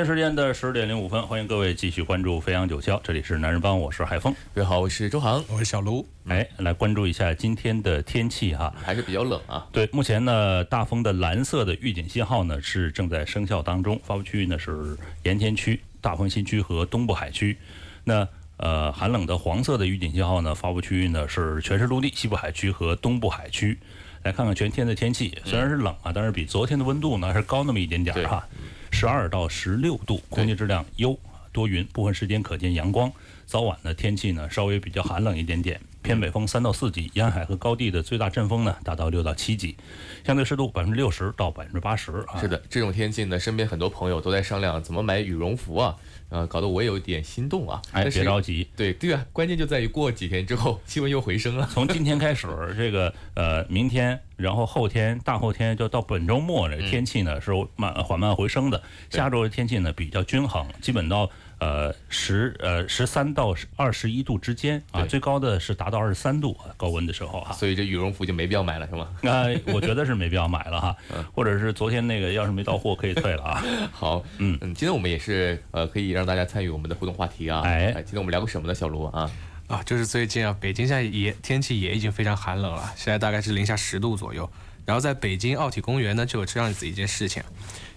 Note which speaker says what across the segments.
Speaker 1: 现时间的十点零五分，欢迎各位继续关注飞扬九霄，这里是男人帮，我是海峰。
Speaker 2: 各位好，我是周航，
Speaker 3: 我是小卢。
Speaker 1: 哎，来关注一下今天的天气哈，
Speaker 2: 还是比较冷啊。
Speaker 1: 对，目前呢，大风的蓝色的预警信号呢是正在生效当中，发布区域呢是盐田区、大丰新区和东部海区。那呃，寒冷的黄色的预警信号呢，发布区域呢是全市陆地、西部海区和东部海区。来看看全天的天气，虽然是冷啊，但是比昨天的温度呢是高那么一点点哈。十二到十六度，空气质量优，多云，部分时间可见阳光。早晚的天气呢，稍微比较寒冷一点点，偏北风三到四级，沿海和高地的最大阵风呢达到六到七级，相对湿度百分之六十到百分之八十。
Speaker 2: 是的，这种天气呢，身边很多朋友都在商量怎么买羽绒服啊，呃，搞得我也有点心动啊。
Speaker 1: 哎，别着急，
Speaker 2: 对对啊，关键就在于过几天之后气温又回升了。
Speaker 1: 从今天开始，这个呃，明天，然后后天、大后天，就到本周末，这天气呢是慢缓慢回升的。下周的天气呢比较均衡，基本到。呃，十呃十三到二十一度之间啊，最高的是达到二十三度高温的时候啊。
Speaker 2: 所以这羽绒服就没必要买了是吗？
Speaker 1: 那我觉得是没必要买了哈，或者是昨天那个要是没到货可以退了啊。
Speaker 2: 好，嗯嗯，今天我们也是呃可以让大家参与我们的互动话题啊。哎，今天我们聊个什么呢？小卢啊
Speaker 3: 啊，就是最近啊，北京现在也天气也已经非常寒冷了，现在大概是零下十度左右。然后在北京奥体公园呢，就有这样子一件事情，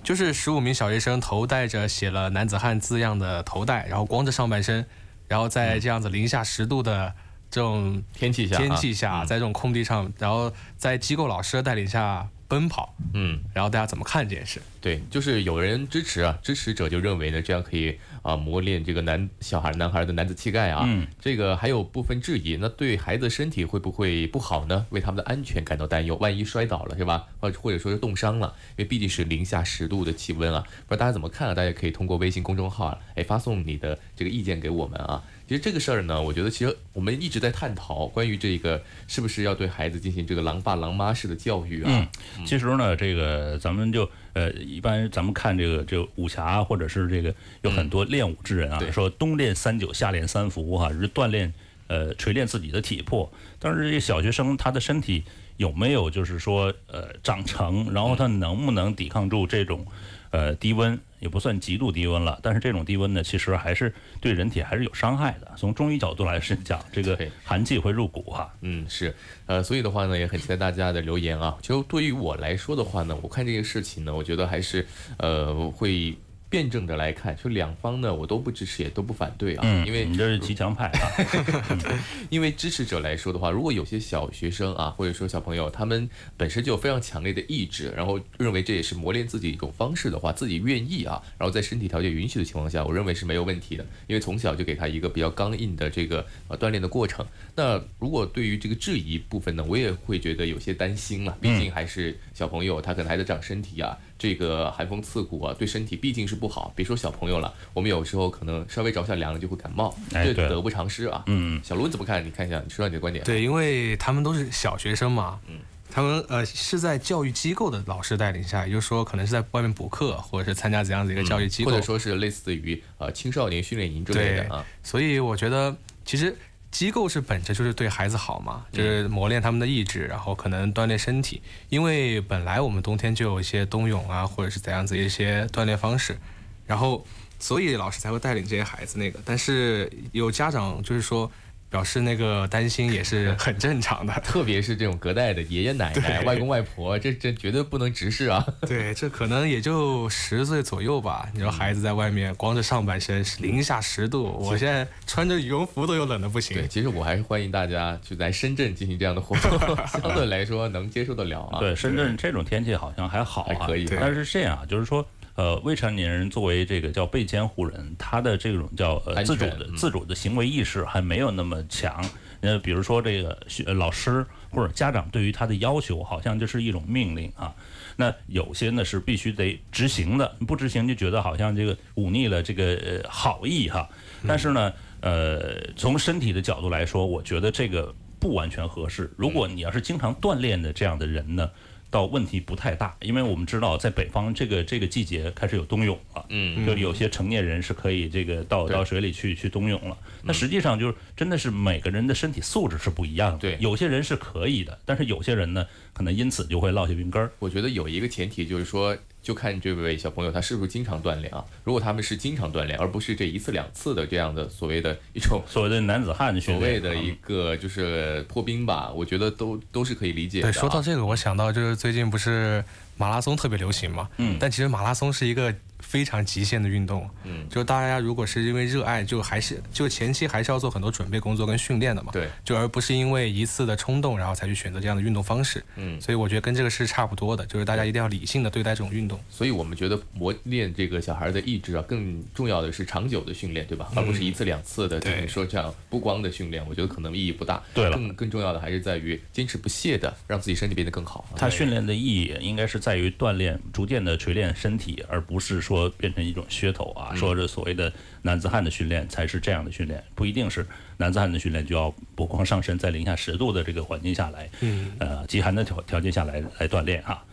Speaker 3: 就是十五名小学生头戴着写了“男子汉”字样的头带，然后光着上半身，然后在这样子零下十度的这种
Speaker 2: 天气下，
Speaker 3: 天气下，在这种空地上，然后在机构老师的带领下。奔跑，嗯，然后大家怎么看这件事？
Speaker 2: 对，就是有人支持啊，支持者就认为呢，这样可以啊磨练这个男小孩、男孩的男子气概啊。嗯，这个还有部分质疑，那对孩子身体会不会不好呢？为他们的安全感到担忧，万一摔倒了是吧？或或者说是冻伤了，因为毕竟是零下十度的气温啊。不知道大家怎么看啊？大家可以通过微信公众号啊，哎，发送你的这个意见给我们啊。其实这个事儿呢，我觉得其实我们一直在探讨关于这个是不是要对孩子进行这个狼爸狼妈式的教育
Speaker 1: 啊。嗯，其实呢，这个咱们就呃，一般咱们看这个这个武侠或者是这个有很多练武之人啊，说冬练三九，夏练三伏哈，是锻炼呃锤炼自己的体魄。但是这小学生他的身体有没有就是说呃长成，然后他能不能抵抗住这种？呃，低温也不算极度低温了，但是这种低温呢，其实还是对人体还是有伤害的。从中医角度来讲，这个寒气会入骨哈。
Speaker 2: 嗯，是，呃，所以的话呢，也很期待大家的留言啊。就对于我来说的话呢，我看这个事情呢，我觉得还是呃会。辩证着来看，就两方呢，我都不支持，也都不反对啊。
Speaker 1: 嗯，
Speaker 2: 因为
Speaker 1: 你这是极强派啊。
Speaker 2: 因为支持者来说的话，如果有些小学生啊，或者说小朋友，他们本身就有非常强烈的意志，然后认为这也是磨练自己一种方式的话，自己愿意啊，然后在身体条件允许的情况下，我认为是没有问题的。因为从小就给他一个比较刚硬的这个呃锻炼的过程。那如果对于这个质疑部分呢，我也会觉得有些担心了。毕竟还是小朋友，他可能还在长身体啊。这个寒风刺骨啊，对身体毕竟是不好。别说小朋友了，我们有时候可能稍微着下凉了就会感冒，这得不偿失啊。嗯，小卢你怎么看？你看一下，你说说你的观点。
Speaker 3: 对，因为他们都是小学生嘛，嗯，他们呃是在教育机构的老师带领下，也就是说可能是在外面补课，或者是参加怎样的一个教育机构，
Speaker 2: 或者说是类似于呃青少年训练营之类的啊。
Speaker 3: 所以我觉得其实。机构是本着就是对孩子好嘛，就是磨练他们的意志，然后可能锻炼身体。因为本来我们冬天就有一些冬泳啊，或者是怎样子一些锻炼方式，然后所以老师才会带领这些孩子那个。但是有家长就是说。表示那个担心也是 很正常的，
Speaker 2: 特别是这种隔代的爷爷奶奶、外公外婆，这这绝对不能直视啊！
Speaker 3: 对，这可能也就十岁左右吧。你说孩子在外面光着上半身，零下十度，我现在穿着羽绒服都有冷的不行。
Speaker 2: 对，其实我还是欢迎大家去来深圳进行这样的活动，相对来说能接受得了啊。
Speaker 1: 对，深圳这种天气好像还好，
Speaker 2: 还可以。
Speaker 1: 但是这样，就是说。呃，未成年人作为这个叫被监护人，他的这种叫呃自主的自主的行为意识还没有那么强。呃，比如说这个学老师或者家长对于他的要求，好像就是一种命令啊。那有些呢是必须得执行的，不执行就觉得好像这个忤逆了这个呃好意哈。但是呢，呃，从身体的角度来说，我觉得这个不完全合适。如果你要是经常锻炼的这样的人呢？倒问题不太大，因为我们知道在北方这个这个季节开始有冬泳了，嗯，就有些成年人是可以这个到到水里去去冬泳了。那实际上就是真的是每个人的身体素质是不一样的，
Speaker 2: 对，
Speaker 1: 有些人是可以的，但是有些人呢可能因此就会落下病根儿。
Speaker 2: 我觉得有一个前提就是说，就看这位小朋友他是不是经常锻炼啊。如果他们是经常锻炼，而不是这一次两次的这样的所谓的一种
Speaker 1: 所谓的男子汉的
Speaker 2: 所谓的一个就是破冰吧，我觉得都都是可以理解的。
Speaker 3: 对，说到这个，我想到就是最近不是马拉松特别流行嘛，嗯，但其实马拉松是一个。非常极限的运动，嗯，就大家如果是因为热爱，就还是就前期还是要做很多准备工作跟训练的嘛，
Speaker 2: 对，
Speaker 3: 就而不是因为一次的冲动，然后才去选择这样的运动方式，嗯，所以我觉得跟这个是差不多的，就是大家一定要理性的对待这种运动。
Speaker 2: 所以我们觉得磨练这个小孩的意志啊，更重要的是长久的训练，对吧？而不是一次两次的，就是说这样不光的训练，我觉得可能意义不大。
Speaker 1: 对了，
Speaker 2: 更更重要的还是在于坚持不懈的让自己身体变得更好。
Speaker 1: 他训练的意义应该是在于锻炼，逐渐的锤炼身体，而不是说变成一种。噱头啊，说这所谓的男子汉的训练才是这样的训练，不一定是男子汉的训练就要不光上身，在零下十度的这个环境下来，嗯，呃，极寒的条条件下来来锻炼哈。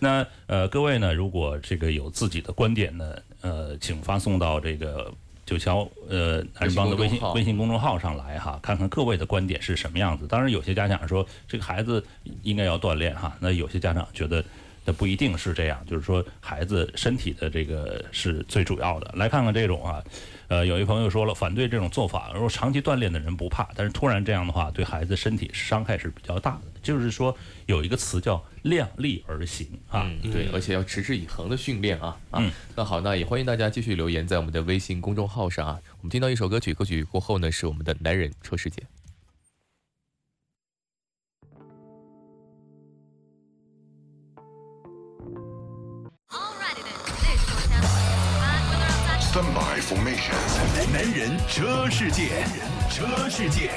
Speaker 1: 那呃，各位呢，如果这个有自己的观点呢，呃，请发送到这个九桥呃男人帮的微信微信公众号上来哈，看看各位的观点是什么样子。当然，有些家长说这个孩子应该要锻炼哈，那有些家长觉得。那不一定是这样，就是说孩子身体的这个是最主要的。来看看这种啊，呃，有一朋友说了反对这种做法，如果长期锻炼的人不怕，但是突然这样的话，对孩子身体伤害是比较大的。就是说有一个词叫量力而行啊，
Speaker 2: 对，而且要持之以恒的训练啊啊。那好，那也欢迎大家继续留言在我们的微信公众号上啊。我们听到一首歌曲，歌曲过后呢是我们的男人车世界。
Speaker 4: 男人车世界，车世界。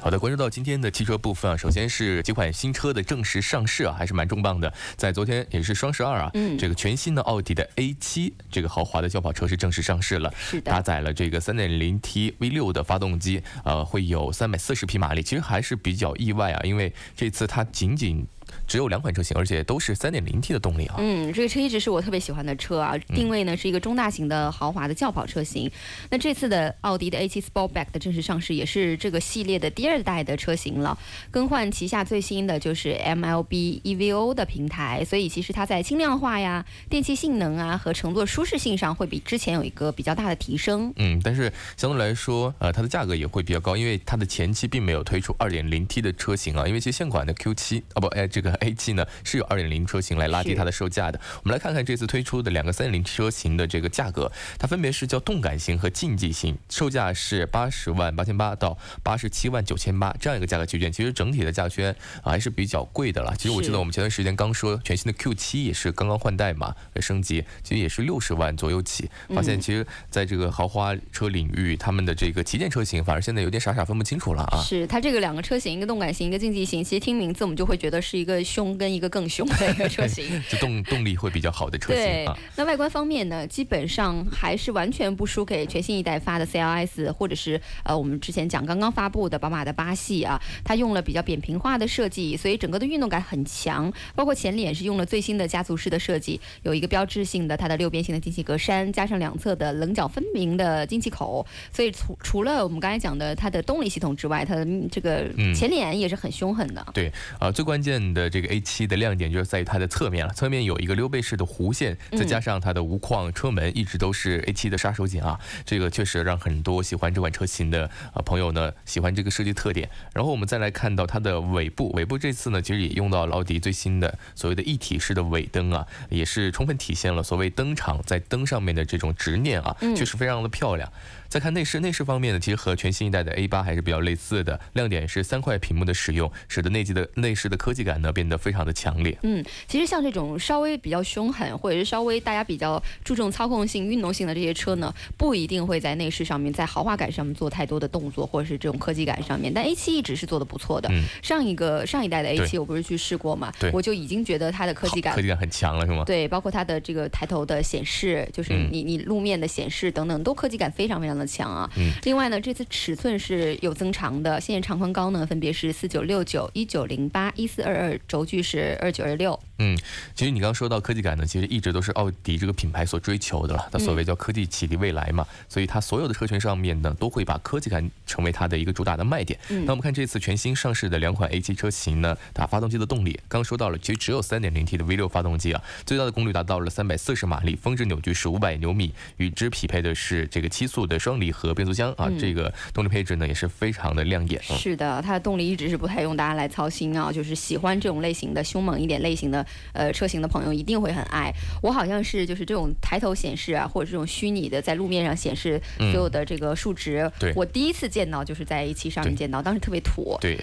Speaker 2: 好的，关注到今天的汽车部分啊，首先是几款新车的正式上市啊，还是蛮重磅的。在昨天也是双十二啊，嗯，这个全新的奥迪的 A7 这个豪华的轿跑车是正式上市了，
Speaker 5: 是，
Speaker 2: 搭载了这个 3.0T V6 的发动机，呃，会有340匹马力，其实还是比较意外啊，因为这次它仅仅。只有两款车型，而且都是三点零 T 的动力啊。
Speaker 5: 嗯，这个车一直是我特别喜欢的车啊。定位呢是一个中大型的豪华的轿跑车型。那这次的奥迪的 A7 Sportback 的正式上市，也是这个系列的第二代的车型了。更换旗下最新的就是 MLB EVO 的平台，所以其实它在轻量化呀、电气性能啊和乘坐舒适性上会比之前有一个比较大的提升。
Speaker 2: 嗯，但是相对来说，呃，它的价格也会比较高，因为它的前期并没有推出二点零 T 的车型啊。因为其实现款的 Q7 啊不，哎。这个 A7 呢是有2.0车型来拉低它的售价的。我们来看看这次推出的两个3.0车型的这个价格，它分别是叫动感型和竞技型，售价是八十万八千八到八十七万九千八这样一个价格区间。其实整体的价圈还是比较贵的了。其实我记得我们前段时间刚说全新的 Q7 也是刚刚换代嘛，升级，其实也是六十万左右起。发现其实在这个豪华车领域，他们的这个旗舰车型反而现在有点傻傻分不清楚了啊。
Speaker 5: 是它这个两个车型，一个动感型，一个竞技型，其实听名字我们就会觉得是一个。凶跟一个更凶 的一个车型，
Speaker 2: 就动动力会比较好的车型。
Speaker 5: 对，那外观方面呢，基本上还是完全不输给全新一代发的 CLS，或者是呃我们之前讲刚刚发布的宝马的八系啊，它用了比较扁平化的设计，所以整个的运动感很强。包括前脸是用了最新的家族式的设计，有一个标志性的它的六边形的进气格栅，加上两侧的棱角分明的进气口，所以除除了我们刚才讲的它的动力系统之外，它的这个前脸也是很凶狠的。
Speaker 2: 对，啊，最关键。的这个 A7 的亮点就是在于它的侧面了，侧面有一个溜背式的弧线，再加上它的无框车门，一直都是 A7 的杀手锏啊。这个确实让很多喜欢这款车型的啊朋友呢喜欢这个设计特点。然后我们再来看到它的尾部，尾部这次呢其实也用到奥迪最新的所谓的一体式的尾灯啊，也是充分体现了所谓灯厂在灯上面的这种执念啊，确实非常的漂亮。再看内饰，内饰方面呢，其实和全新一代的 A8 还是比较类似的。亮点是三块屏幕的使用，使得内机的内饰的科技感呢变得非常的强烈。
Speaker 5: 嗯，其实像这种稍微比较凶狠，或者是稍微大家比较注重操控性、运动性的这些车呢，不一定会在内饰上面、在豪华感上面做太多的动作，或者是这种科技感上面。但 A7 一直是做的不错的。上一个上一代的 A7 我不是去试过嘛？我就已经觉得它的科技感
Speaker 2: 科技感很强了，是吗？
Speaker 5: 对，包括它的这个抬头的显示，就是你你路面的显示等等，都科技感非常非常的强啊。嗯。另外呢，这次尺寸是有增长的，现在长宽高呢分别是四九六九、一九零八、一四二二轴距是二九二六。
Speaker 2: 嗯，其实你刚刚说到科技感呢，其实一直都是奥迪这个品牌所追求的了。它所谓叫科技启迪未来嘛，所以它所有的车型上面呢，都会把科技感成为它的一个主打的卖点。那我们看这次全新上市的两款 A7 车型呢，打发动机的动力，刚刚说到了，其实只有 3.0T 的 V6 发动机啊，最大的功率达到了340马力，峰值扭矩是500牛米，与之匹配的是这个七速的双离合变速箱啊，这个动力配置呢也是非常的亮眼。
Speaker 5: 是的，它的动力一直是不太用大家来操心啊，就是喜欢这种类型的凶猛一点类型的呃车型的。朋友一定会很爱我，好像是就是这种抬头显示啊，或者这种虚拟的在路面上显示所有的这个数值。
Speaker 2: 对，
Speaker 5: 我第一次见到就是在一期上面见到，当时特别土。
Speaker 2: 对，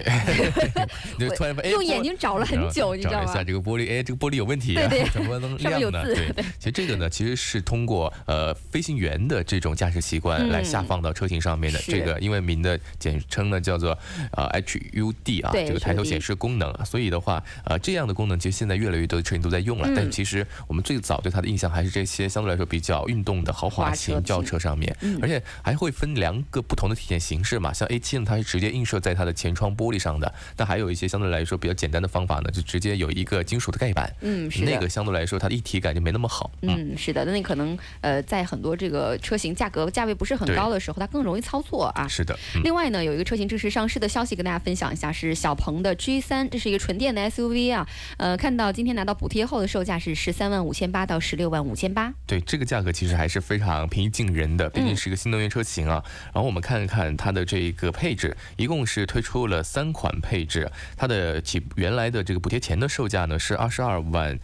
Speaker 2: 就
Speaker 5: 突然用眼睛找了很久，你知道吗？
Speaker 2: 找一下这个玻璃，哎，这个玻璃有问题，
Speaker 5: 对对，
Speaker 2: 怎么能亮呢？对，其实这个呢，其实是通过呃飞行员的这种驾驶习惯来下放到车型上面的。这个英文名的简称呢叫做呃 HUD 啊，这个抬头显示功能。所以的话，呃，这样的功能其实现在越来越多的车型都在用了。但其实我们最早对它的印象还是这些相对来说比较运动的豪华型轿车上面，而且还会分两个不同的体现形式嘛。像 A7 呢，它是直接映射在它的前窗玻璃上的，但还有一些相对来说比较简单的方法呢，就直接有一个金属的盖板。
Speaker 5: 嗯，是
Speaker 2: 那个相对来说它的一体感就没那么好。
Speaker 5: 嗯，是的，那你可能呃在很多这个车型价格价位不是很高的时候，它更容易操作啊。
Speaker 2: 是的。
Speaker 5: 另外呢，有一个车型正式上市的消息跟大家分享一下，是小鹏的 G3，这是一个纯电的 SUV 啊。呃，看到今天拿到补贴后的售价是。十三万五千八到十六万五千八，
Speaker 2: 对这个价格其实还是非常平易近人的，毕竟是一个新能源车型啊。然后我们看看它的这个配置，一共是推出了三款配置，它的起原来的这个补贴前的售价呢是二十二万，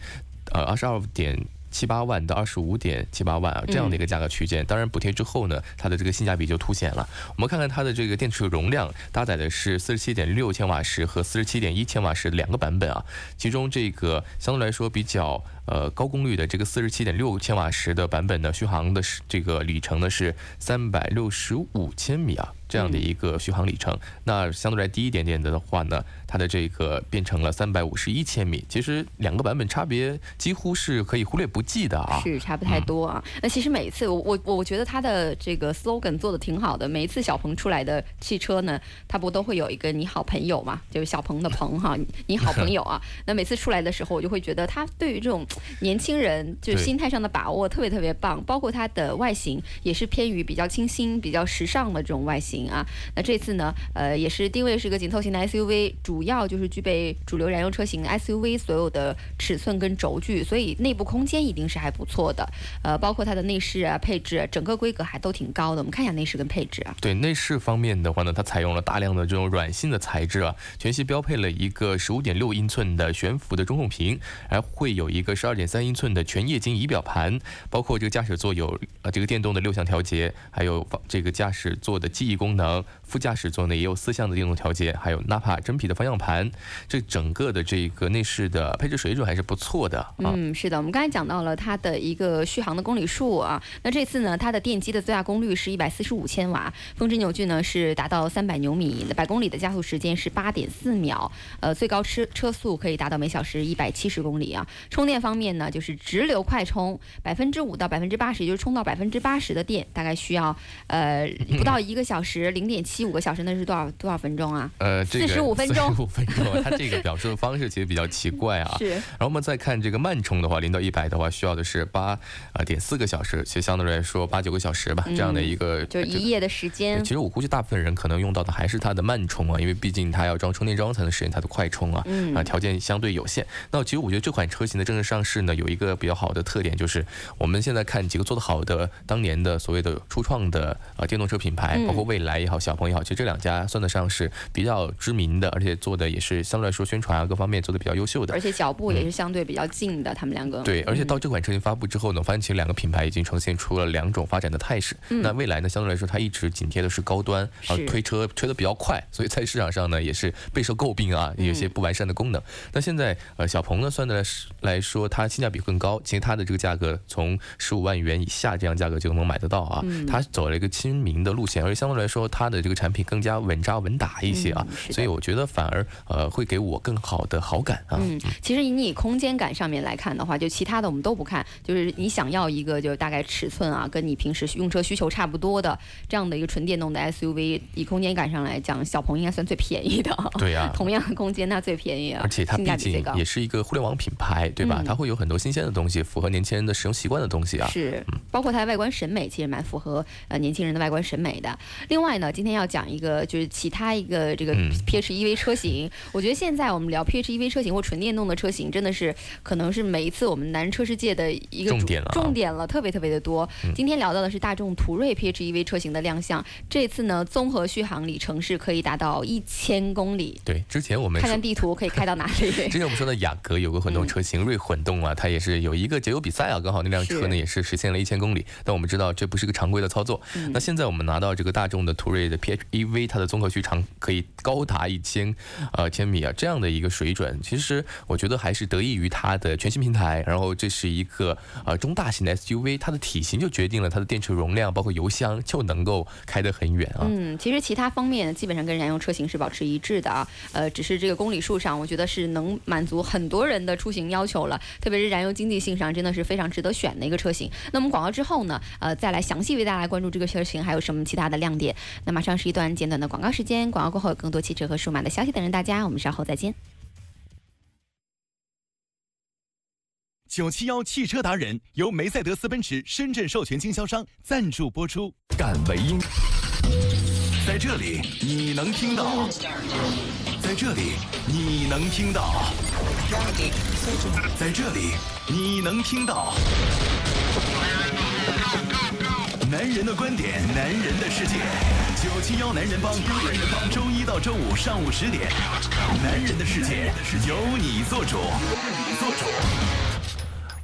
Speaker 2: 呃二十二点。七八万到二十五点七八万啊，这样的一个价格区间。当然补贴之后呢，它的这个性价比就凸显了。我们看看它的这个电池容量，搭载的是四十七点六千瓦时和四十七点一千瓦时两个版本啊。其中这个相对来说比较呃高功率的这个四十七点六千瓦时的版本呢，续航的是这个里程呢是三百六十五千米啊。这样的一个续航里程，那相对来低一点点的的话呢，它的这个变成了三百五十一千米。其实两个版本差别几乎是可以忽略不计的啊，
Speaker 5: 是差不太多啊。那其实每一次我我我觉得它的这个 slogan 做的挺好的。每一次小鹏出来的汽车呢，它不都会有一个你好朋友嘛，就是小鹏的鹏哈，你好朋友啊。那每次出来的时候，我就会觉得它对于这种年轻人就是心态上的把握特别特别棒，包括它的外形也是偏于比较清新、比较时尚的这种外形。啊，那这次呢，呃，也是定位是个紧凑型的 SUV，主要就是具备主流燃油车型 SUV 所有的尺寸跟轴距，所以内部空间一定是还不错的。呃，包括它的内饰啊、配置，整个规格还都挺高的。我们看一下内饰跟配置啊。
Speaker 2: 对内饰方面的话呢，它采用了大量的这种软性的材质啊，全系标配了一个十五点六英寸的悬浮的中控屏，还会有一个十二点三英寸的全液晶仪表盘，包括这个驾驶座有呃这个电动的六项调节，还有这个驾驶座的记忆功。功能，副驾驶座呢也有四项的电动调节，还有纳帕真皮的方向盘，这整个的这个内饰的配置水准还是不错的。
Speaker 5: 嗯，是的，我们刚才讲到了它的一个续航的公里数啊，那这次呢，它的电机的最大功率是一百四十五千瓦，峰值扭矩呢是达到三百牛米，百公里的加速时间是八点四秒，呃，最高车车速可以达到每小时一百七十公里啊。充电方面呢，就是直流快充，百分之五到百分之八十，就是充到百分之八十的电，大概需要呃不到一个小时。零点七五个小时，那是多少多少分钟啊？
Speaker 2: 呃，
Speaker 5: 四十五分钟。四
Speaker 2: 十五分钟，它这个 表述的方式其实比较奇怪啊。
Speaker 5: 是。
Speaker 2: 然后我们再看这个慢充的话，零到一百的话需要的是八啊点四个小时，其实相对来说八九个小时吧，这样的一个
Speaker 5: 就是一夜的时间。
Speaker 2: 其实我估计大部分人可能用到的还是它的慢充啊，因为毕竟它要装充电桩才能实现它的快充啊，啊条件相对有限。那其实我觉得这款车型的正式上市呢，有一个比较好的特点，就是我们现在看几个做得好的当年的所谓的初创的啊电动车品牌，包括蔚来也好，小鹏也好，其实这两家算得上是比较知名的，而且做的也是相对来说宣传啊各方面做的比较优秀的，
Speaker 5: 而且脚步也是相对比较近的，他们两个。
Speaker 2: 对，而且到这款车型发布之后呢，发现其实两个品牌已经呈现出了两种发展的态势。那未来呢，相对来说它一直紧贴的是高端，然后推车推的比较快，所以在市场上呢也是备受诟病啊，有些不完善的功能。那现在呃小鹏呢算的来说它性价比更高，其实它的这个价格从十五万元以下这样价格就能买得到啊，它走了一个亲民的路线，而且相对来。说它的这个产品更加稳扎稳打一些啊，所以我觉得反而呃会给我更好的好感啊。
Speaker 5: 嗯，其实你以空间感上面来看的话，就其他的我们都不看，就是你想要一个就大概尺寸啊，跟你平时用车需求差不多的这样的一个纯电动的 SUV，以空间感上来讲，小鹏应该算最便宜的。
Speaker 2: 对呀，
Speaker 5: 同样的空间那最便宜啊，
Speaker 2: 而且它毕竟也是一个互联网品牌，对吧？它会有很多新鲜的东西，符合年轻人的使用习惯的东西啊。
Speaker 5: 是，包括它的外观审美，其实蛮符合呃年轻人的外观审美的。另外呢，今天要讲一个就是其他一个这个 PHEV 车型，我觉得现在我们聊 PHEV 车型或纯电动的车型，真的是可能是每一次我们男人车世界的一个
Speaker 2: 重点了，
Speaker 5: 重点了，特别特别的多。今天聊到的是大众途锐 PHEV 车型的亮相，这次呢综合续航里程是可以达到一千公里。
Speaker 2: 对，之前我们
Speaker 5: 看看地图可以开到哪里？
Speaker 2: 之前我们说的雅阁有个混动车型锐混动啊，它也是有一个节油比赛啊，刚好那辆车呢也是实现了一千公里。但我们知道这不是个常规的操作。那现在我们拿到这个大众的途锐的 EV 它的综合续航可以高达一千呃千米啊，这样的一个水准，其实我觉得还是得益于它的全新平台。然后这是一个呃中大型的 SUV，它的体型就决定了它的电池容量，包括油箱就能够开得很远啊。
Speaker 5: 嗯，其实其他方面基本上跟燃油车型是保持一致的啊。呃，只是这个公里数上，我觉得是能满足很多人的出行要求了，特别是燃油经济性上，真的是非常值得选的一个车型。那么广告之后呢，呃，再来详细为大家关注这个车型还有什么其他的亮点。那马上是一段简短的广告时间，广告过后有更多汽车和数码的消息等着大家，我们稍后再见。
Speaker 4: 九七幺汽车达人由梅赛德斯奔驰深圳授权经销商赞助播出。敢为音，在这里你能听到，在这里你能听到，在这里你能听到。男人的观点，男人的世界。九七幺男人帮，男人帮，周一到周五上午十点，男人的世界由你做主，由你做主。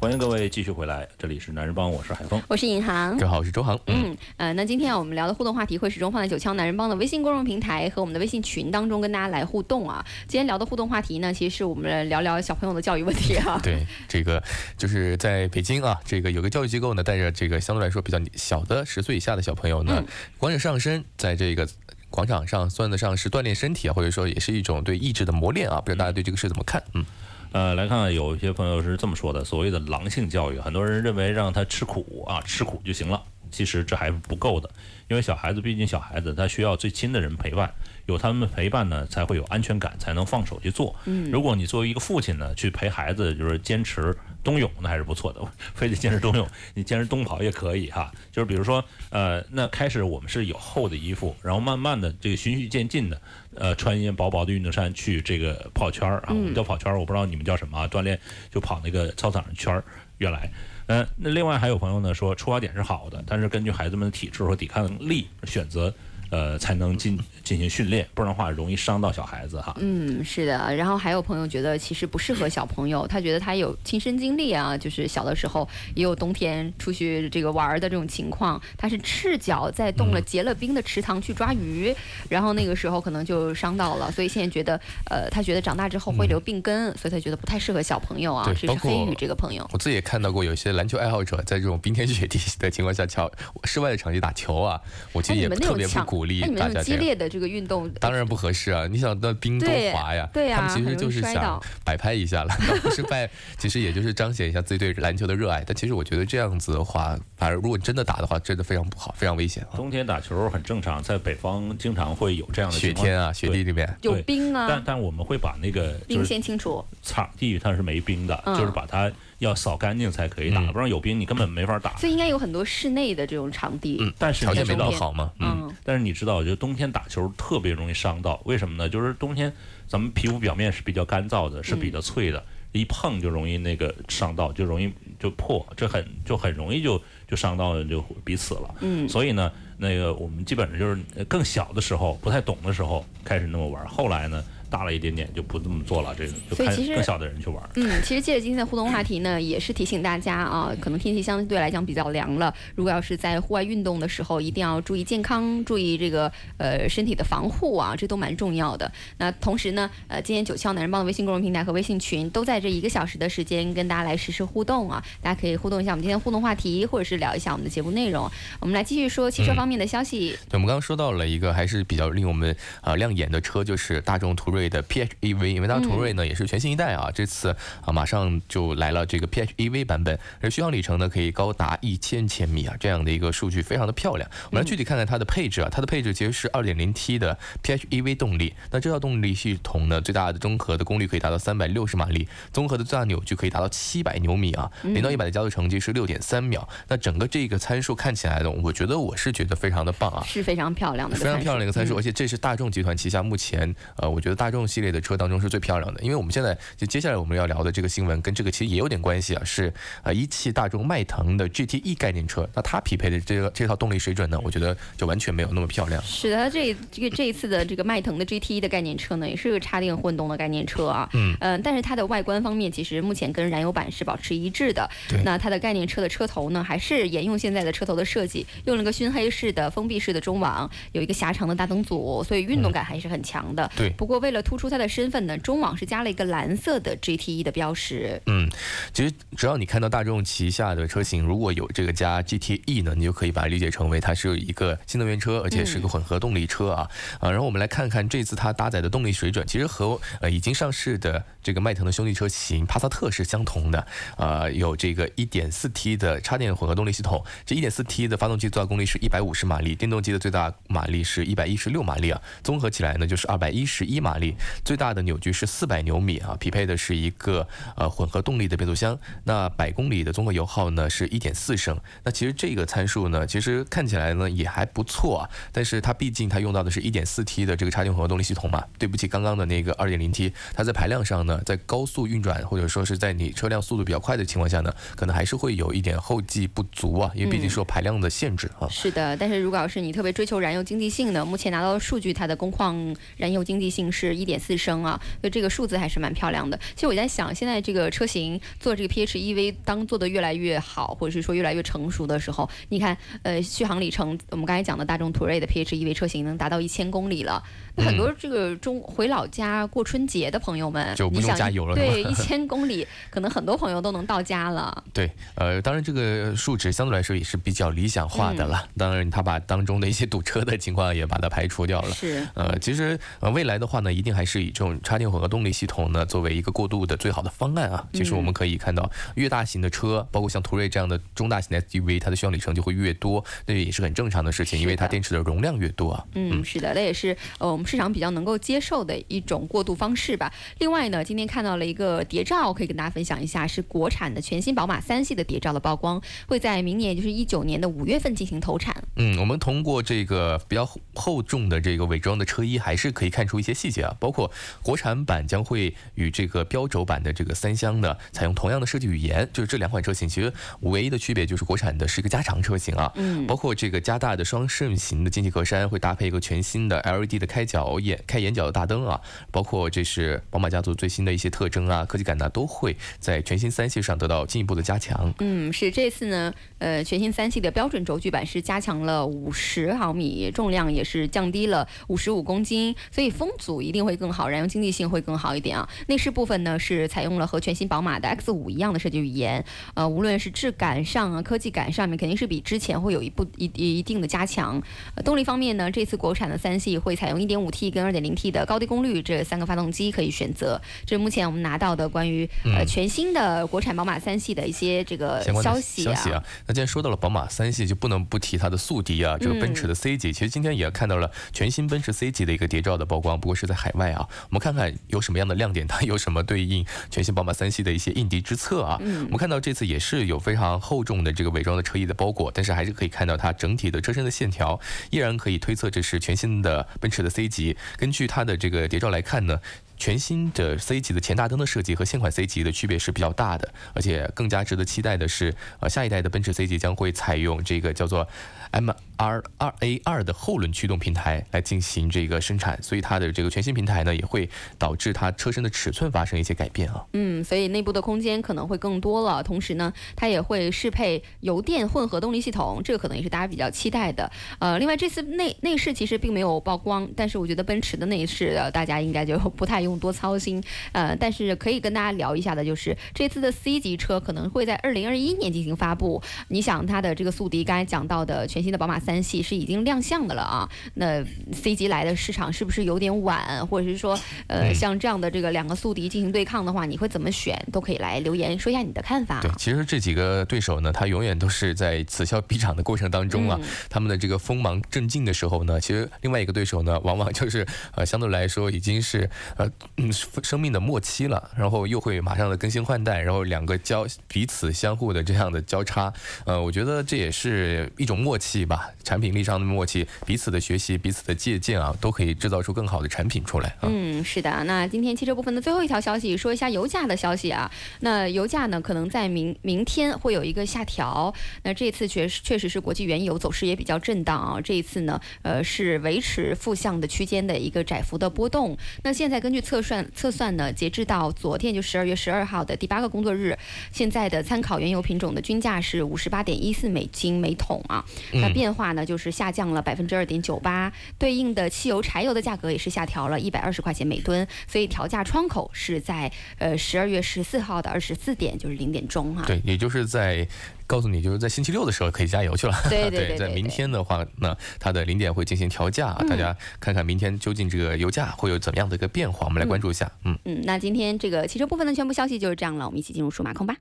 Speaker 1: 欢迎各位继续回来，这里是男人帮，我是海峰，
Speaker 5: 我是尹航，
Speaker 2: 正好，我是周航。
Speaker 5: 嗯，呃，那今天啊，我们聊的互动话题会始终放在九腔男人帮的微信公众平台和我们的微信群当中跟大家来互动啊。今天聊的互动话题呢，其实是我们聊聊小朋友的教育问题啊。
Speaker 2: 对，这个就是在北京啊，这个有个教育机构呢，带着这个相对来说比较小的十岁以下的小朋友呢，光着上身在这个广场上，算得上是锻炼身体啊，或者说也是一种对意志的磨练啊。不知道大家对这个事怎么看？嗯。
Speaker 1: 呃，来看看有一些朋友是这么说的：所谓的狼性教育，很多人认为让他吃苦啊，吃苦就行了。其实这还是不够的，因为小孩子毕竟小孩子，他需要最亲的人陪伴，有他们陪伴呢，才会有安全感，才能放手去做。嗯，如果你作为一个父亲呢，去陪孩子，就是坚持。冬泳那还是不错的，非得坚持冬泳，你坚持冬跑也可以哈。就是比如说，呃，那开始我们是有厚的衣服，然后慢慢的这个循序渐进的，呃，穿一件薄薄的运动衫去这个跑圈儿啊，我们叫跑圈儿，我不知道你们叫什么啊，锻炼就跑那个操场上圈儿。原来，嗯，那另外还有朋友呢说出发点是好的，但是根据孩子们的体质和抵抗力选择。呃，才能进进行训练，不然的话容易伤到小孩子哈。
Speaker 5: 嗯，是的。然后还有朋友觉得其实不适合小朋友，他觉得他有亲身经历啊，就是小的时候也有冬天出去这个玩的这种情况，他是赤脚在冻了结了冰的池塘去抓鱼，然后那个时候可能就伤到了，所以现在觉得呃，他觉得长大之后会留病根，所以他觉得不太适合小朋友啊。这是黑羽这个朋友。
Speaker 2: 我自己也看到过有些篮球爱好者在这种冰天雪地的情况下，敲室外的场地打球啊，我其实也特别不鼓。鼓励大家
Speaker 5: 激烈的这个运动
Speaker 2: 当然不合适啊！你想那冰多滑呀，
Speaker 5: 对呀，
Speaker 2: 他们其实就是想摆拍一下了，不是 摆，其实也就是彰显一下自己对篮球的热爱。但其实我觉得这样子的话，反而如果真的打的话，真的非常不好，非常危险。
Speaker 1: 冬天打球很正常，在北方经常会有这样的
Speaker 2: 雪天啊，雪地里面
Speaker 5: 有冰啊。
Speaker 1: 但但我们会把那个
Speaker 5: 冰先清除，
Speaker 1: 场地它是没冰的，就是把它。要扫干净才可以打，不然有冰你根本没法打。
Speaker 5: 所以应该有很多室内的这种场地，
Speaker 2: 嗯，
Speaker 1: 但是
Speaker 2: 条件没到好嘛？
Speaker 1: 嗯，但是你知道，就冬天打球特别容易伤到，为什么呢？就是冬天咱们皮肤表面是比较干燥的，是比较脆的，一碰就容易那个伤到，就容易就破，这很就很容易就就伤到就彼此了。嗯，所以呢，那个我们基本上就是更小的时候不太懂的时候开始那么玩，后来呢。大了一点点就不这么做了，这个就看更小的人去玩。
Speaker 5: 嗯，其实借着今天的互动话题呢，也是提醒大家啊，可能天气相对来讲比较凉了，如果要是在户外运动的时候，一定要注意健康，注意这个呃身体的防护啊，这都蛮重要的。那同时呢，呃，今天九霄男人帮的微信公众平台和微信群都在这一个小时的时间跟大家来实时互动啊，大家可以互动一下我们今天互动话题，或者是聊一下我们的节目内容。我们来继续说汽车方面的消息。
Speaker 2: 对，我们刚刚说到了一个还是比较令我们呃亮眼的车，就是大众途锐的 PHEV，因为大众途锐呢也是全新一代啊，这次啊马上就来了这个 PHEV 版本，而续航里程呢可以高达一千千米啊，这样的一个数据非常的漂亮。我们来具体看看它的配置啊，它的配置其实是 2.0T 的 PHEV 动力，那这套动力系统呢最大的综合的功率可以达到360马力，综合的最大扭矩可以达到700牛米啊，零到一百的加速成绩是6.3秒。那整个这个参数看起来呢，我觉得我是觉得非常的棒啊，
Speaker 5: 是非常漂亮的，
Speaker 2: 非常漂亮的一个参数，而且这是大众集团旗下目前呃，我觉得大众系列的车当中是最漂亮的。因为我们现在就接下来我们要聊的这个新闻跟这个其实也有点关系啊，是呃一汽大众迈腾的 GTE 概念车，那它匹配的这个这套动力水准呢，我觉得就完全没有那么漂亮。
Speaker 5: 是的，这这个这一次的这个迈腾的 GTE 的概念车呢，也是个插电混动的概念车啊，嗯嗯，但是它的外观方面其实目前跟燃油版是保持一致的。对那它的概念车的车头呢，还是沿用现在的车头的设计，用了个熏黑式的封闭式的中网，有一个狭长的大灯组，所以运动感还是很强的。
Speaker 2: 对。
Speaker 5: 不过为了突出它的身份呢，中网是加了一个蓝色的 GTE 的标识。
Speaker 2: 嗯，其实只要你看到大众旗下的车型如果有这个加 GTE 呢，你就可以把它理解成为它是一个新能源车，而且是个混合动力车啊啊。然后我们来看看这次它搭载的动力水准，其实和呃已经上市的这个迈腾的兄弟车型帕萨特是相同的。呃，有这个 1.4T 的插电混合动力系统，这 1.4T 的发动机最大功率是150马力，电动机的最大马力是116马力啊，综合起来呢就是211马力，最大的扭矩是四百牛米啊，匹配的是一个呃混合动力的变速箱。那百公里的综合油耗呢是一点四升。那其实这个参数呢，其实看起来呢也还不错啊，但是它毕竟它用到的是一点四 T 的这个插电混合动力系统嘛，对不起，刚刚的那个二点零 T，它在排量上呢，在高速运转或者说是在你车辆速度比较快的情况下呢，可能还是会有一点后继不足啊，因为毕竟是排量的限制啊。
Speaker 5: 是的，但是如果要是你特别追求燃油经济性呢，目前拿到的数据，它的工况燃油经济性是一点四升啊，所以这个数字还是蛮漂亮的。其实我在想，现在这个车型做这个 PHEV 当做的越来越好，或者是说越来越成熟的时候，你看，呃，续航里程，我们刚才讲的大众途锐的 PHEV 车型能达到一千公里了。那很多这个中回老家过春节的朋友们，
Speaker 2: 就不用加油了。
Speaker 5: 对，一千公里，可能很多朋友都能到家了。
Speaker 2: 对，呃，当然这个数值相对来说也是比较理想化的了。当然，他把当中的一些堵车的情况也把它排除掉了。
Speaker 5: 是。
Speaker 2: 呃，其实呃未来的话呢，一定还是以这种插电混合动力系统呢作为一个过渡的最好的方案啊。其实我们可以看到，越大型的车，包括像途锐这样的中大型的 SUV，它的续航里程就会越多，那也是很正常的事情，因为它电池的容量越多啊。
Speaker 5: 嗯，是的，那也是呃我们。市场比较能够接受的一种过渡方式吧。另外呢，今天看到了一个谍照，可以跟大家分享一下，是国产的全新宝马三系的谍照的曝光，会在明年，也就是一九年的五月份进行投产。
Speaker 2: 嗯，我们通过这个比较厚重的这个伪装的车衣，还是可以看出一些细节啊，包括国产版将会与这个标轴版的这个三厢呢，采用同样的设计语言，就是这两款车型其实唯一的区别就是国产的是一个加长车型啊。嗯，包括这个加大的双肾型的进气格栅会搭配一个全新的 LED 的开。角眼开眼角的大灯啊，包括这是宝马家族最新的一些特征啊，科技感呢都会在全新三系上得到进一步的加强。
Speaker 5: 嗯，是这次呢，呃，全新三系的标准轴距版是加强了五十毫米，重量也是降低了五十五公斤，所以风阻一定会更好，燃油经济性会更好一点啊。内饰部分呢是采用了和全新宝马的 X 五一样的设计语言，呃，无论是质感上啊，科技感上面肯定是比之前会有一步一一定的加强。动力方面呢，这次国产的三系会采用一点五 T 跟二点零 T 的高低功率这三个发动机可以选择，这是目前我们拿到的关于呃全新的国产宝马三系的一些这个消息
Speaker 2: 啊。那既然说到了宝马三系，就不能不提它的宿敌啊，这个奔驰的 C 级。其实今天也看到了全新奔驰 C 级的一个谍照的曝光，不过是在海外啊。我们看看有什么样的亮点，它有什么对应全新宝马三系的一些应敌之策啊。我们看到这次也是有非常厚重的这个伪装的车衣的包裹，但是还是可以看到它整体的车身的线条，依然可以推测这是全新的奔驰的 C 级。级根据它的这个谍照来看呢，全新的 C 级的前大灯的设计和现款 C 级的区别是比较大的，而且更加值得期待的是，呃，下一代的奔驰 C 级将会采用这个叫做 M R 二 A 二的后轮驱动平台来进行这个生产，所以它的这个全新平台呢，也会导致它车身的尺寸发生一些改变啊。
Speaker 5: 嗯，所以内部的空间可能会更多了，同时呢，它也会适配油电混合动力系统，这个可能也是大家比较期待的。呃，另外这次内内饰其实并没有曝光，但是我觉得奔驰的内饰大家应该就不太用多操心。呃，但是可以跟大家聊一下的就是这次的 C 级车可能会在二零二一年进行发布。你想它的这个速迪，刚才讲到的全新的宝马三系是已经亮相的了啊，那 C 级来的市场是不是有点晚，或者是说，呃，像这样的这个两个宿敌进行对抗的话，你会怎么选？都可以来留言说一下你的看法。
Speaker 2: 对，其实这几个对手呢，他永远都是在此消彼长的过程当中啊，他们的这个锋芒正劲的时候呢，其实另外一个对手呢，往往就是呃相对来说已经是呃嗯生命的末期了，然后又会马上的更新换代，然后两个交彼此相互的这样的交叉，呃，我觉得这也是一种默契吧，产品力上的默契，彼此的学习，彼此的借鉴啊，都可以制造出更好的产品出来啊。
Speaker 5: 嗯，是的。那今天汽车部分的最后一条消息，说一下油价的消息啊。那油价呢，可能在明明天会有一个下调。那这次确实确实是国际原油走势也比较震荡啊。这一次呢，呃，是维持负向的区间的一个窄幅的波动。那现在根据测算测算呢，截至到昨天就十二月十二号的第八个工作日，现在的参考原油品种的均价是五十八点一四美金每桶啊。那变化呢，就是下降了百分之二点九八，对应的汽油、柴油的价格也是下调了一百二十块钱每吨。所以调价窗口是在呃十二月十四号的二十四点，就是零点钟哈。
Speaker 2: 对，也就是在告诉你，就是在星期六的时候可以加油去了。
Speaker 5: 对对对。
Speaker 2: 在明天的话，那它的零点会进行调价，大家看看明天究竟这个油价会有怎么样的一个变化，我们来关注一下。
Speaker 5: 嗯嗯，那今天这个汽车部分的全部消息就是这样了，我们一起进入数码控吧。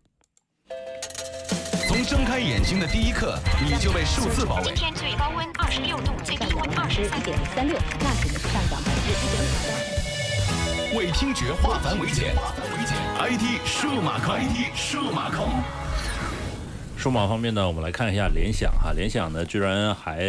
Speaker 4: 从睁开眼睛的第一刻，你就被数字包围。
Speaker 6: 今天最高温二十六度，最低温二十三点三六，那指的是上涨百分之一点五
Speaker 4: 三。为听觉化繁为简，IT 数码控，IT 数码控。
Speaker 1: 数码方面呢，我们来看一下联想哈，联想呢居然还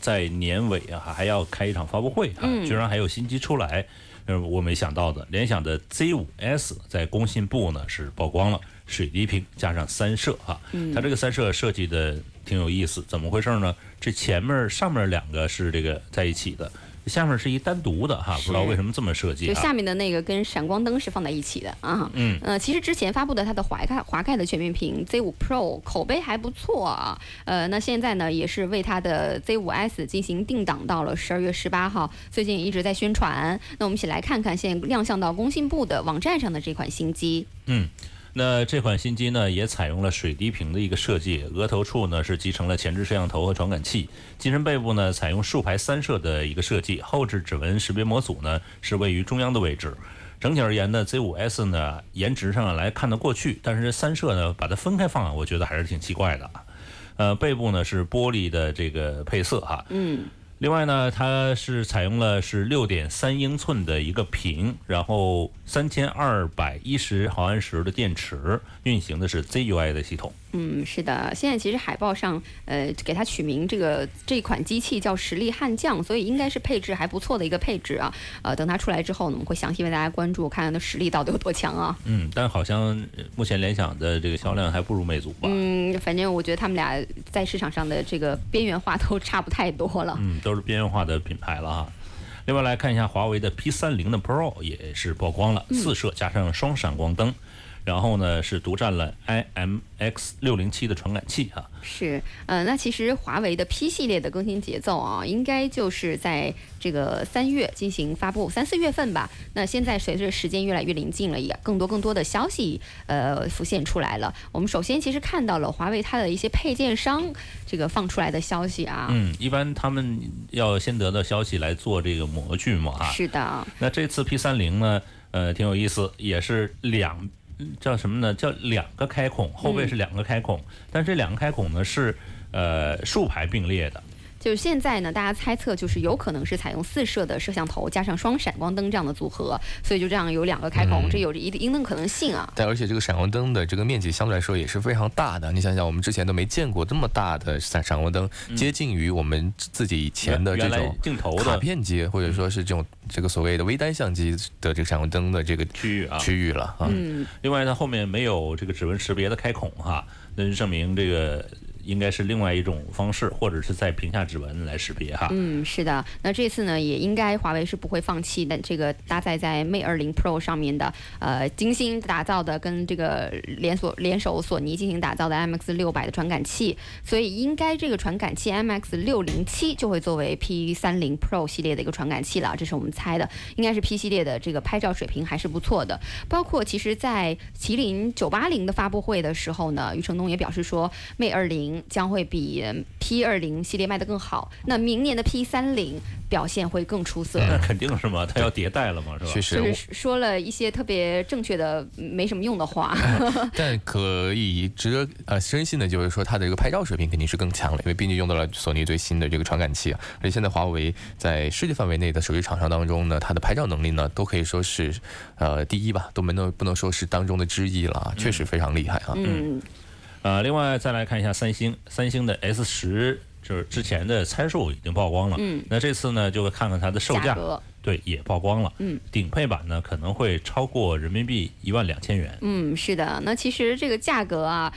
Speaker 1: 在年尾啊还要开一场发布会啊，居然还有新机出来，呃，我没想到的，联想的 Z5S 在工信部呢是曝光了。水滴屏加上三摄哈，它这个三摄设计的挺有意思，怎么回事呢？这前面上面两个是这个在一起的，下面是一单独的哈，不知道为什么这么设计。
Speaker 5: 就下面的那个跟闪光灯是放在一起的啊。嗯，呃，其实之前发布的它的滑盖滑盖的全面屏 Z5 Pro 口碑还不错啊。呃，那现在呢也是为它的 Z5S 进行定档到了十二月十八号，最近一直在宣传。那我们一起来看看现在亮相到工信部的网站上的这款新机。
Speaker 1: 嗯。那这款新机呢，也采用了水滴屏的一个设计，额头处呢是集成了前置摄像头和传感器，机身背部呢采用竖排三摄的一个设计，后置指纹识别模组呢是位于中央的位置。整体而言呢，Z5S 呢颜值上来看得过去，但是三摄呢把它分开放，我觉得还是挺奇怪的。呃，背部呢是玻璃的这个配色哈。嗯。另外呢，它是采用了是六点三英寸的一个屏，然后三千二百一十毫安时的电池，运行的是 ZUI 的系统。
Speaker 5: 嗯，是的，现在其实海报上，呃，给它取名这个这款机器叫实力悍将，所以应该是配置还不错的一个配置啊。呃，等它出来之后呢，我们会详细为大家关注，看看它实力到底有多强啊。
Speaker 1: 嗯，但好像目前联想的这个销量还不如魅族吧？
Speaker 5: 嗯，反正我觉得他们俩在市场上的这个边缘化都差不太多了。
Speaker 1: 嗯，都是边缘化的品牌了哈。另外来看一下华为的 P 三零的 Pro 也是曝光了，四摄加上双闪光灯。然后呢，是独占了 IMX 六零七的传感器哈。
Speaker 5: 是，呃，那其实华为的 P 系列的更新节奏啊，应该就是在这个三月进行发布，三四月份吧。那现在随着时间越来越临近了，也更多更多的消息呃浮现出来了。我们首先其实看到了华为它的一些配件商这个放出来的消息啊。
Speaker 1: 嗯，一般他们要先得到消息来做这个模具嘛哈。
Speaker 5: 是的。
Speaker 1: 那这次 P 三零呢，呃，挺有意思，也是两。叫什么呢？叫两个开孔，后背是两个开孔，但这两个开孔呢是呃竖排并列的。
Speaker 5: 就是现在呢，大家猜测就是有可能是采用四摄的摄像头加上双闪光灯这样的组合，所以就这样有两个开孔，这有着一定的可能性啊。
Speaker 2: 但，而且这个闪光灯的这个面积相对来说也是非常大的。你想想，我们之前都没见过这么大的闪闪光灯，接近于我们自己以前的这种
Speaker 1: 镜头
Speaker 2: 卡片机，或者说是这种这个所谓的微单相机的这个闪光灯的这个
Speaker 1: 区域啊
Speaker 2: 区域了啊。
Speaker 5: 嗯。
Speaker 1: 另外，它后面没有这个指纹识别的开孔哈，那就证明这个。应该是另外一种方式，或者是在屏下指纹来识别哈。
Speaker 5: 嗯，是的。那这次呢，也应该华为是不会放弃的这个搭载在 Mate 20 Pro 上面的，呃，精心打造的跟这个连锁联手索尼进行打造的 MX 六百的传感器，所以应该这个传感器 MX 六零七就会作为 P 三零 Pro 系列的一个传感器了，这是我们猜的，应该是 P 系列的这个拍照水平还是不错的。包括其实，在麒麟九八零的发布会的时候呢，余承东也表示说，Mate 二零将会比 P 二零系列卖得更好。那明年的 P 三零表现会更出色。
Speaker 1: 那 肯定是嘛，它要迭代了嘛，是吧？
Speaker 2: 确实，
Speaker 5: 就是说了一些特别正确的没什么用的话。
Speaker 2: 但可以值得呃深信的就是说，它的这个拍照水平肯定是更强了，因为毕竟用到了索尼最新的这个传感器啊。而且现在华为在世界范围内的手机厂商当中呢，它的拍照能力呢都可以说是呃第一吧，都没能不能说是当中的之一了啊，确实非常厉害啊。
Speaker 5: 嗯。
Speaker 1: 呃，另外再来看一下三星，三星的 S 十就是之前的参数已经曝光了，
Speaker 5: 嗯，
Speaker 1: 那这次呢就会看看它的售价，对，也曝光了，
Speaker 5: 嗯，
Speaker 1: 顶配版呢可能会超过人民币一万两千元，
Speaker 5: 嗯，是的，那其实这个价格啊，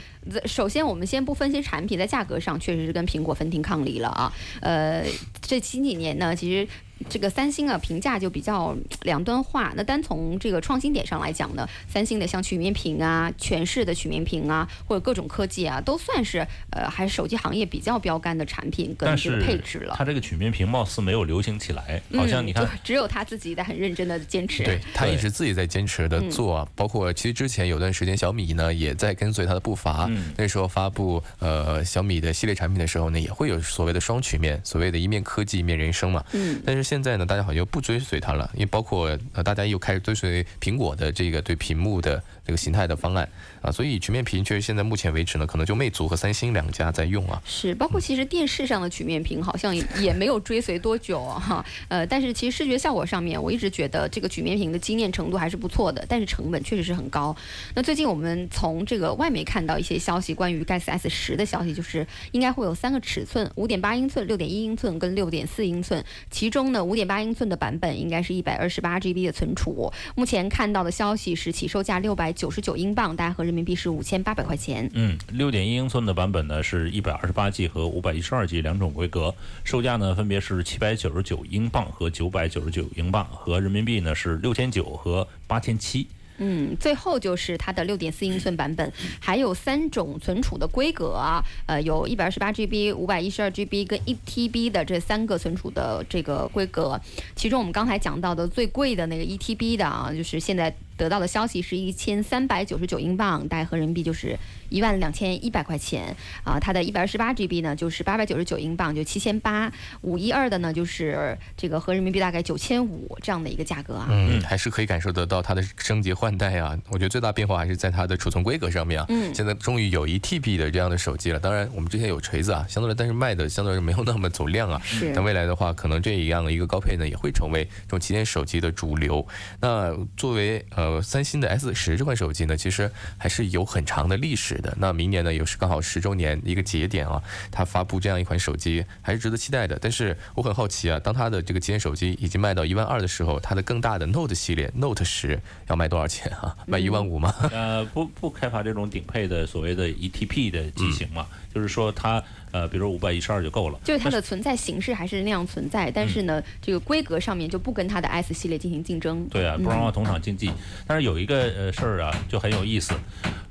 Speaker 5: 首先我们先不分析产品，在价格上确实是跟苹果分庭抗礼了啊，呃，这近几年呢，其实。这个三星啊，评价就比较两端化。那单从这个创新点上来讲呢，三星的像曲面屏啊、全视的曲面屏啊，或者各种科技啊，都算是呃，还是手机行业比较标杆的产品跟这个配置了。
Speaker 1: 它这个曲面屏貌似没有流行起来，好像你看，
Speaker 5: 只有他自己在很认真的坚持。
Speaker 2: 对他一直自己在坚持的做，包括其实之前有段时间小米呢也在跟随他的步伐。那时候发布呃小米的系列产品的时候呢，也会有所谓的双曲面，所谓的一面科技一面人生嘛。
Speaker 5: 嗯，
Speaker 2: 但是。现在呢，大家好像又不追随它了，因为包括呃，大家又开始追随苹果的这个对屏幕的这个形态的方案啊，所以曲面屏确实现在目前为止呢，可能就魅族和三星两家在用啊。
Speaker 5: 是，包括其实电视上的曲面屏好像也没有追随多久哈，呃，但是其实视觉效果上面，我一直觉得这个曲面屏的惊艳程度还是不错的，但是成本确实是很高。那最近我们从这个外媒看到一些消息，关于 Galaxy S 十的消息，就是应该会有三个尺寸：五点八英寸、六点一英寸跟六点四英寸，其中。呢五点八英寸的版本应该是一百二十八 GB 的存储。目前看到的消息是起售价六百九十九英镑，大概合人民币是五千八百块钱。
Speaker 1: 嗯，六点一英寸的版本呢是一百二十八 G 和五百一十二 G 两种规格，售价呢分别是七百九十九英镑和九百九十九英镑，合人民币呢是六千九和八千七。
Speaker 5: 嗯，最后就是它的六点四英寸版本，还有三种存储的规格啊，呃，有一百二十八 GB、五百一十二 GB 跟一 TB 的这三个存储的这个规格，其中我们刚才讲到的最贵的那个一 TB 的啊，就是现在。得到的消息是一千三百九十九英镑，大概合人民币就是一万两千一百块钱啊。它的一百二十八 GB 呢，就是八百九十九英镑，就七千八。五一二的呢，就是这个合人民币大概九千五这样的一个价格啊。
Speaker 2: 嗯，还是可以感受得到它的升级换代啊。我觉得最大变化还是在它的储存规格上面啊。
Speaker 5: 嗯。
Speaker 2: 现在终于有一 TB 的这样的手机了。当然，我们之前有锤子啊，相对来，但是卖的相对来没有那么走量啊。
Speaker 5: 是。
Speaker 2: 但未来的话，可能这一样的一个高配呢，也会成为这种旗舰手机的主流。那作为呃三星的 S。十这款手机呢，其实还是有很长的历史的。那明年呢，也是刚好十周年一个节点啊，它发布这样一款手机还是值得期待的。但是我很好奇啊，当它的这个旗舰手机已经卖到一万二的时候，它的更大的 Note 系列 Note 十要卖多少钱啊？卖一万五吗？
Speaker 1: 呃，不不开发这种顶配的所谓的 ETP 的机型嘛，就是说它。呃，比如五百一十二就够了，
Speaker 5: 就是它的存在形式还是那样存在，但是呢，这个规格上面就不跟它的 S 系列进行竞争。
Speaker 1: 对啊，不让同场竞技。但是有一个呃事儿啊，就很有意思，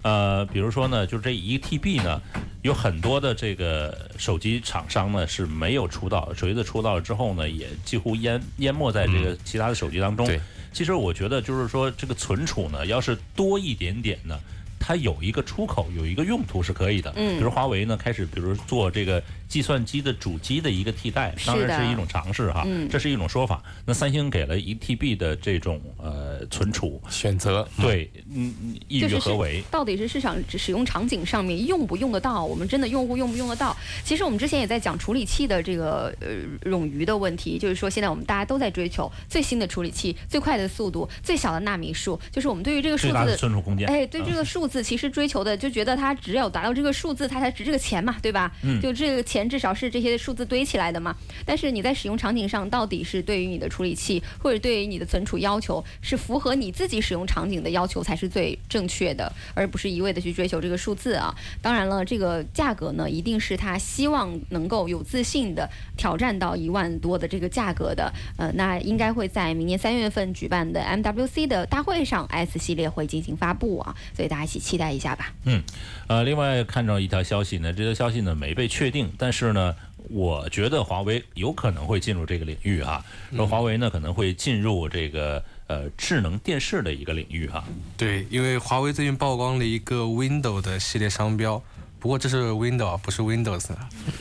Speaker 1: 呃，比如说呢，就是这一 TB 呢，有很多的这个手机厂商呢是没有出道，锤子出道了之后呢，也几乎淹淹没在这个其他的手机当中。
Speaker 2: 对，
Speaker 1: 其实我觉得就是说这个存储呢，要是多一点点呢。它有一个出口，有一个用途是可以的。
Speaker 5: 嗯，
Speaker 1: 比如华为呢，开始比如做这个计算机的主机的一个替代，当然是一种尝试哈。
Speaker 5: 嗯，
Speaker 1: 这是一种说法。那三星给了一 TB 的这种呃存储
Speaker 2: 选择，
Speaker 1: 对，嗯，意欲何为？
Speaker 5: 到底是市场使用场景上面用不用得到？我们真的用户用不用得到？其实我们之前也在讲处理器的这个呃冗余的问题，就是说现在我们大家都在追求最新的处理器、最快的速度、最小的纳米数，就是我们对于这个数字
Speaker 1: 的存储空间。
Speaker 5: 哎，对这个数字。字，其实追求的就觉得它只有达到这个数字，它才值这个钱嘛，对吧？嗯，就这个钱至少是这些数字堆起来的嘛。但是你在使用场景上，到底是对于你的处理器或者对于你的存储要求，是符合你自己使用场景的要求才是最正确的，而不是一味的去追求这个数字啊。当然了，这个价格呢，一定是他希望能够有自信的挑战到一万多的这个价格的。呃，那应该会在明年三月份举办的 MWC 的大会上，S 系列会进行发布啊，所以大家一起期待一下吧。
Speaker 1: 嗯，呃，另外看到一条消息呢，这条消息呢没被确定，是呢，我觉得华为有可能会进入这个领域哈，说华为呢可能会进入这个呃智能电视的一个领域哈。
Speaker 3: 对，因为华为最近曝光了一个 Windows 的系列商标，不过这是 Windows 不是 Windows，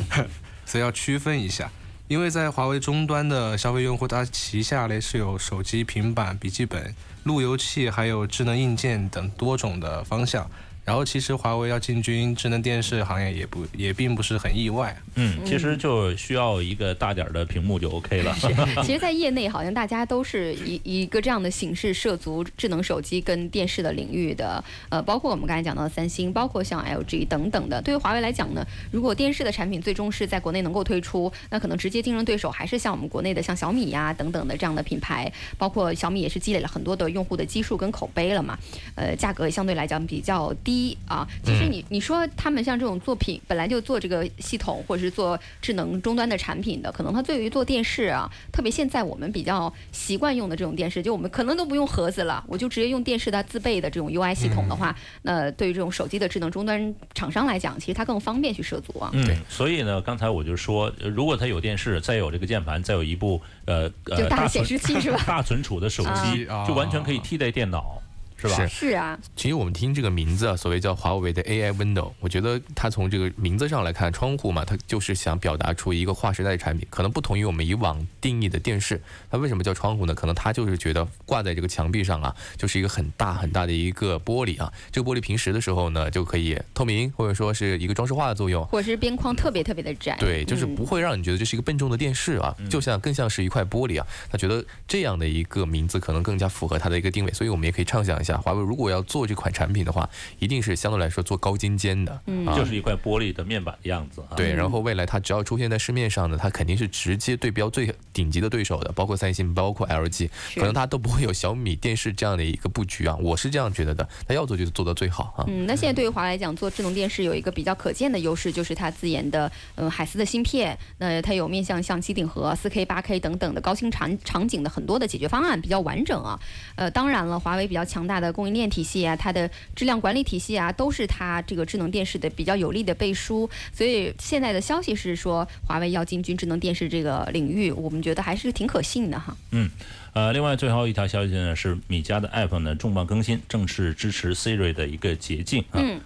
Speaker 3: 所以要区分一下。因为在华为终端的消费用户，它旗下嘞是有手机、平板、笔记本、路由器，还有智能硬件等多种的方向。然后其实华为要进军智能电视行业也不也并不是很意外。
Speaker 1: 嗯，其实就需要一个大点儿的屏幕就 OK 了。
Speaker 5: 其实，在业内好像大家都是一一个这样的形式涉足智能手机跟电视的领域的。呃，包括我们刚才讲到的三星，包括像 LG 等等的。对于华为来讲呢，如果电视的产品最终是在国内能够推出，那可能直接竞争对手还是像我们国内的像小米呀等等的这样的品牌。包括小米也是积累了很多的用户的基数跟口碑了嘛。呃，价格相对来讲比较低。低啊，其实你你说他们像这种作品本来就做这个系统或者是做智能终端的产品的，可能他对于做电视啊，特别现在我们比较习惯用的这种电视，就我们可能都不用盒子了，我就直接用电视它自备的这种 UI 系统的话，那对于这种手机的智能终端厂商来讲，其实它更方便去涉足啊。
Speaker 1: 嗯，所以呢，刚才我就说，如果它有电视，再有这个键盘，再有一部呃
Speaker 5: 呃大显示器是吧？
Speaker 1: 大存储的手机，就完全可以替代电脑。是吧？
Speaker 5: 是啊。
Speaker 2: 其实我们听这个名字啊，所谓叫华为的 AI Window，我觉得它从这个名字上来看，窗户嘛，它就是想表达出一个划时代的产品，可能不同于我们以往定义的电视。它为什么叫窗户呢？可能它就是觉得挂在这个墙壁上啊，就是一个很大很大的一个玻璃啊。这个玻璃平时的时候呢，就可以透明，或者说是一个装饰画的作用，
Speaker 5: 或者是边框特别特别的窄。
Speaker 2: 对，就是不会让你觉得这是一个笨重的电视啊，就像更像是一块玻璃啊。他觉得这样的一个名字可能更加符合它的一个定位，所以我们也可以畅想一下，华为如果要做这款产品的话，一定是相对来说做高精尖的，
Speaker 5: 嗯，
Speaker 1: 就是一块玻璃的面板的样子。
Speaker 2: 对，然后未来它只要出现在市面上呢，它肯定是直接对标最顶级的对手的，包括三星，包括 LG，可能它都不会有小米电视这样的一个布局啊。我是这样觉得的，它要做就是做到最好啊。
Speaker 5: 嗯，那现在对于华来讲，做智能电视有一个比较可见的优势，就是它自研的嗯海思的芯片，那它有面向像机顶盒、四 K、八 K 等等的高清场场景的很多的解决方案，比较完整啊。呃，当然了，华为比较强大的供应链体系。啊，它的质量管理体系啊，都是它这个智能电视的比较有力的背书。所以现在的消息是说，华为要进军智能电视这个领域，我们觉得还是挺可信的哈。
Speaker 1: 嗯，呃，另外最后一条消息呢，是米家的 App 呢重磅更新，正式支持 Siri 的一个捷径啊。
Speaker 5: 嗯。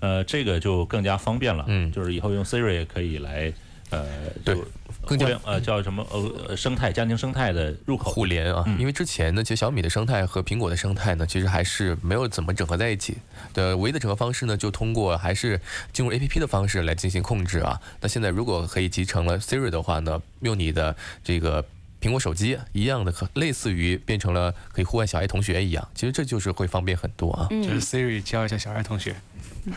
Speaker 1: 呃，这个就更加方便了。嗯。就是以后用 Siri 也可以来，呃，
Speaker 2: 对。更加
Speaker 1: 呃叫什么呃生态家庭生态的入口
Speaker 2: 互联啊，因为之前呢，其实小米的生态和苹果的生态呢，其实还是没有怎么整合在一起的。唯一的整合方式呢，就通过还是进入 APP 的方式来进行控制啊。那现在如果可以集成了 Siri 的话呢，用你的这个苹果手机一样的，可类似于变成了可以呼唤小爱同学一样，其实这就是会方便很多啊。
Speaker 3: 就是 Siri 教一下小爱同学。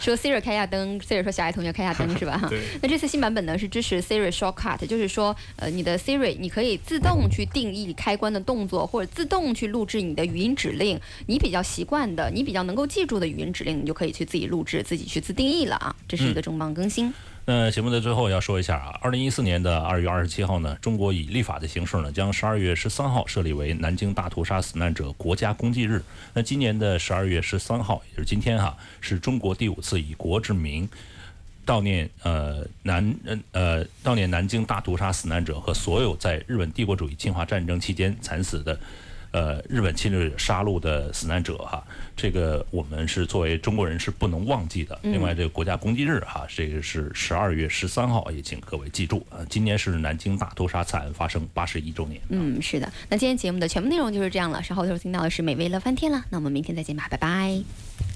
Speaker 5: 说 Siri 开下灯，Siri 说小爱同学开下灯是吧？
Speaker 3: 对。
Speaker 5: 那这次新版本呢是支持 Siri Shortcut，就是说，呃，你的 Siri 你可以自动去定义开关的动作，或者自动去录制你的语音指令。你比较习惯的，你比较能够记住的语音指令，你就可以去自己录制，自己去自定义了啊。这是一个重磅更新。
Speaker 1: 那节目的最后要说一下啊，二零一四年的二月二十七号呢，中国以立法的形式呢，将十二月十三号设立为南京大屠杀死难者国家公祭日。那今年的十二月十三号，也就是今天哈，是中国第五次以国之名悼念呃南呃悼念南京大屠杀死难者和所有在日本帝国主义侵华战争期间惨死的。呃，日本侵略杀戮的死难者哈，这个我们是作为中国人是不能忘记的。另外，这个国家公祭日哈，这个是十二月十三号，也请各位记住啊。今年是南京大屠杀惨案发生八十一周年。
Speaker 5: 嗯，是的。那今天节目的全部内容就是这样了。稍后就听到的是美味乐翻天了。那我们明天再见吧，拜拜。